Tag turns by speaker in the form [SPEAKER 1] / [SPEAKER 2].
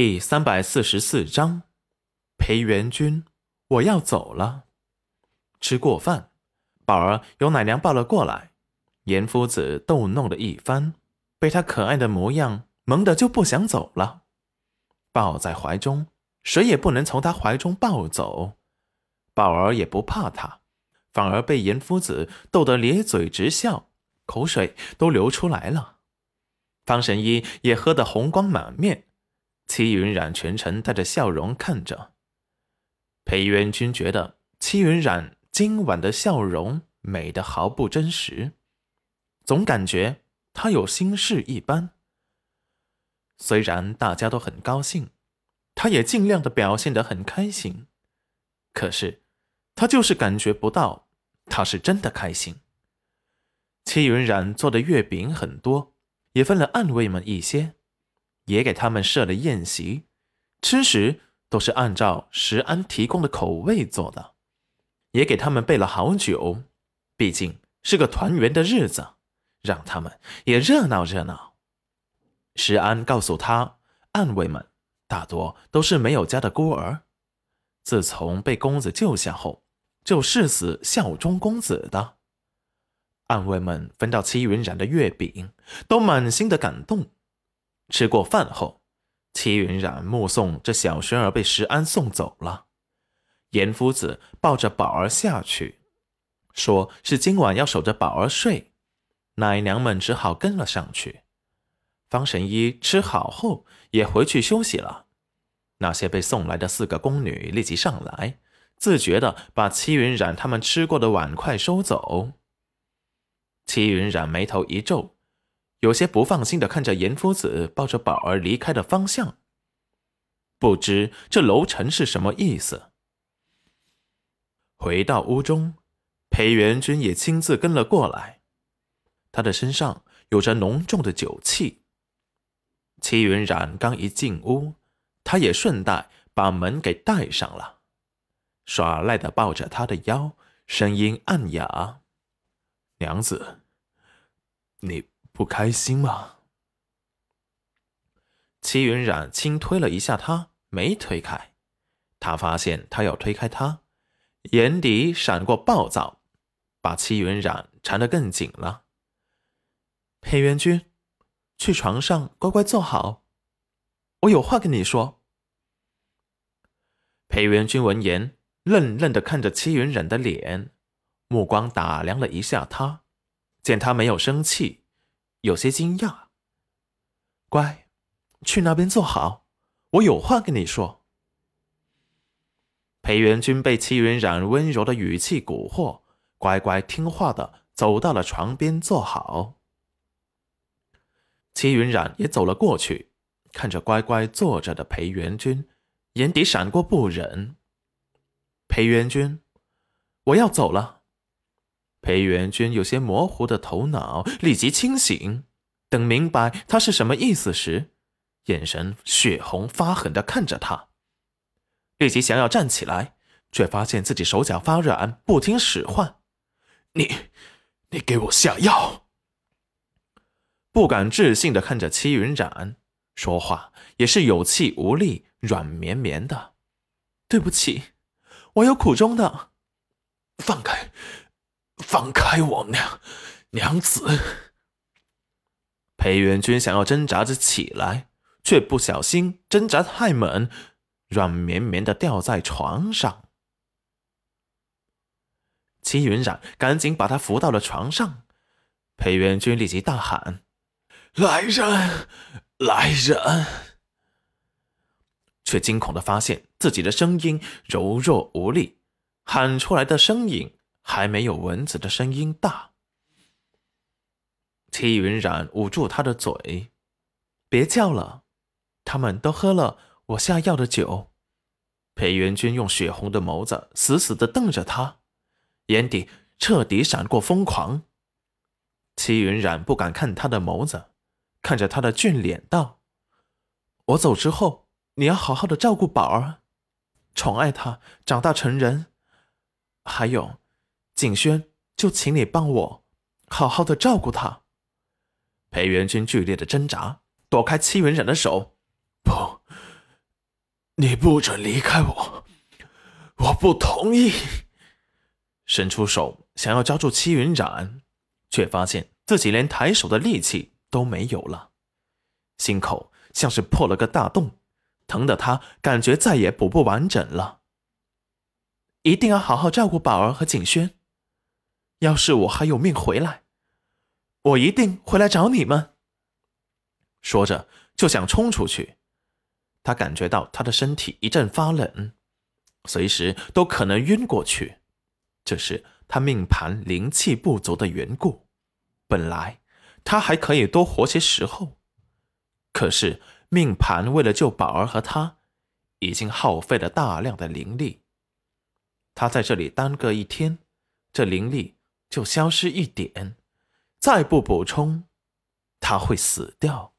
[SPEAKER 1] 第三百四十四章，裴元君，我要走了。吃过饭，宝儿由奶娘抱了过来，严夫子逗弄了一番，被他可爱的模样萌得就不想走了。抱在怀中，谁也不能从他怀中抱走。宝儿也不怕他，反而被严夫子逗得咧嘴直笑，口水都流出来了。方神医也喝得红光满面。戚云染全程带着笑容看着裴元君，觉得戚云染今晚的笑容美得毫不真实，总感觉他有心事一般。虽然大家都很高兴，他也尽量的表现得很开心，可是他就是感觉不到他是真的开心。戚云染做的月饼很多，也分了暗卫们一些。也给他们设了宴席，吃食都是按照石安提供的口味做的，也给他们备了好酒，毕竟是个团圆的日子，让他们也热闹热闹。石安告诉他，暗卫们大多都是没有家的孤儿，自从被公子救下后，就誓死效忠公子的。暗卫们分到戚云染的月饼，都满心的感动。吃过饭后，戚云染目送这小轩儿被石安送走了。严夫子抱着宝儿下去，说是今晚要守着宝儿睡，奶娘们只好跟了上去。方神医吃好后也回去休息了。那些被送来的四个宫女立即上来，自觉的把戚云染他们吃过的碗筷收走。戚云染眉头一皱。有些不放心的看着严夫子抱着宝儿离开的方向，不知这楼臣是什么意思。回到屋中，裴元君也亲自跟了过来，他的身上有着浓重的酒气。齐云染刚一进屋，他也顺带把门给带上了，耍赖的抱着他的腰，声音暗哑：“娘子，你。”不开心吗？齐云染轻推了一下他，没推开。他发现他要推开他，眼底闪过暴躁，把齐云染缠得更紧了。裴元君，去床上乖乖坐好，我有话跟你说。裴元君闻言，愣愣的看着齐云染的脸，目光打量了一下他，见他没有生气。有些惊讶，乖，去那边坐好，我有话跟你说。裴元君被戚云染温柔的语气蛊惑，乖乖听话的走到了床边坐好。戚云染也走了过去，看着乖乖坐着的裴元君，眼底闪过不忍。裴元君，我要走了。裴元君有些模糊的头脑立即清醒，等明白他是什么意思时，眼神血红发狠的看着他，立即想要站起来，却发现自己手脚发软，不听使唤。你，你给我下药！不敢置信的看着戚云染，说话也是有气无力，软绵绵的。对不起，我有苦衷的。放开。放开我娘，娘子！裴元君想要挣扎着起来，却不小心挣扎太猛，软绵绵的掉在床上。齐云染赶紧把他扶到了床上，裴元君立即大喊：“来人，来人！”却惊恐的发现自己的声音柔弱无力，喊出来的声音。还没有蚊子的声音大。戚云染捂住他的嘴，别叫了，他们都喝了我下药的酒。裴元君用血红的眸子死死的瞪着他，眼底彻底闪过疯狂。戚云染不敢看他的眸子，看着他的俊脸道：“我走之后，你要好好的照顾宝儿，宠爱他长大成人，还有。”景轩，就请你帮我好好的照顾他。裴元君剧烈的挣扎，躲开戚云染的手。不，你不准离开我，我不同意。伸出手想要抓住戚云染，却发现自己连抬手的力气都没有了，心口像是破了个大洞，疼得他感觉再也补不完整了。一定要好好照顾宝儿和景轩。要是我还有命回来，我一定会来找你们。说着就想冲出去。他感觉到他的身体一阵发冷，随时都可能晕过去。这是他命盘灵气不足的缘故。本来他还可以多活些时候，可是命盘为了救宝儿和他，已经耗费了大量的灵力。他在这里耽搁一天，这灵力就消失一点，再不补充，他会死掉。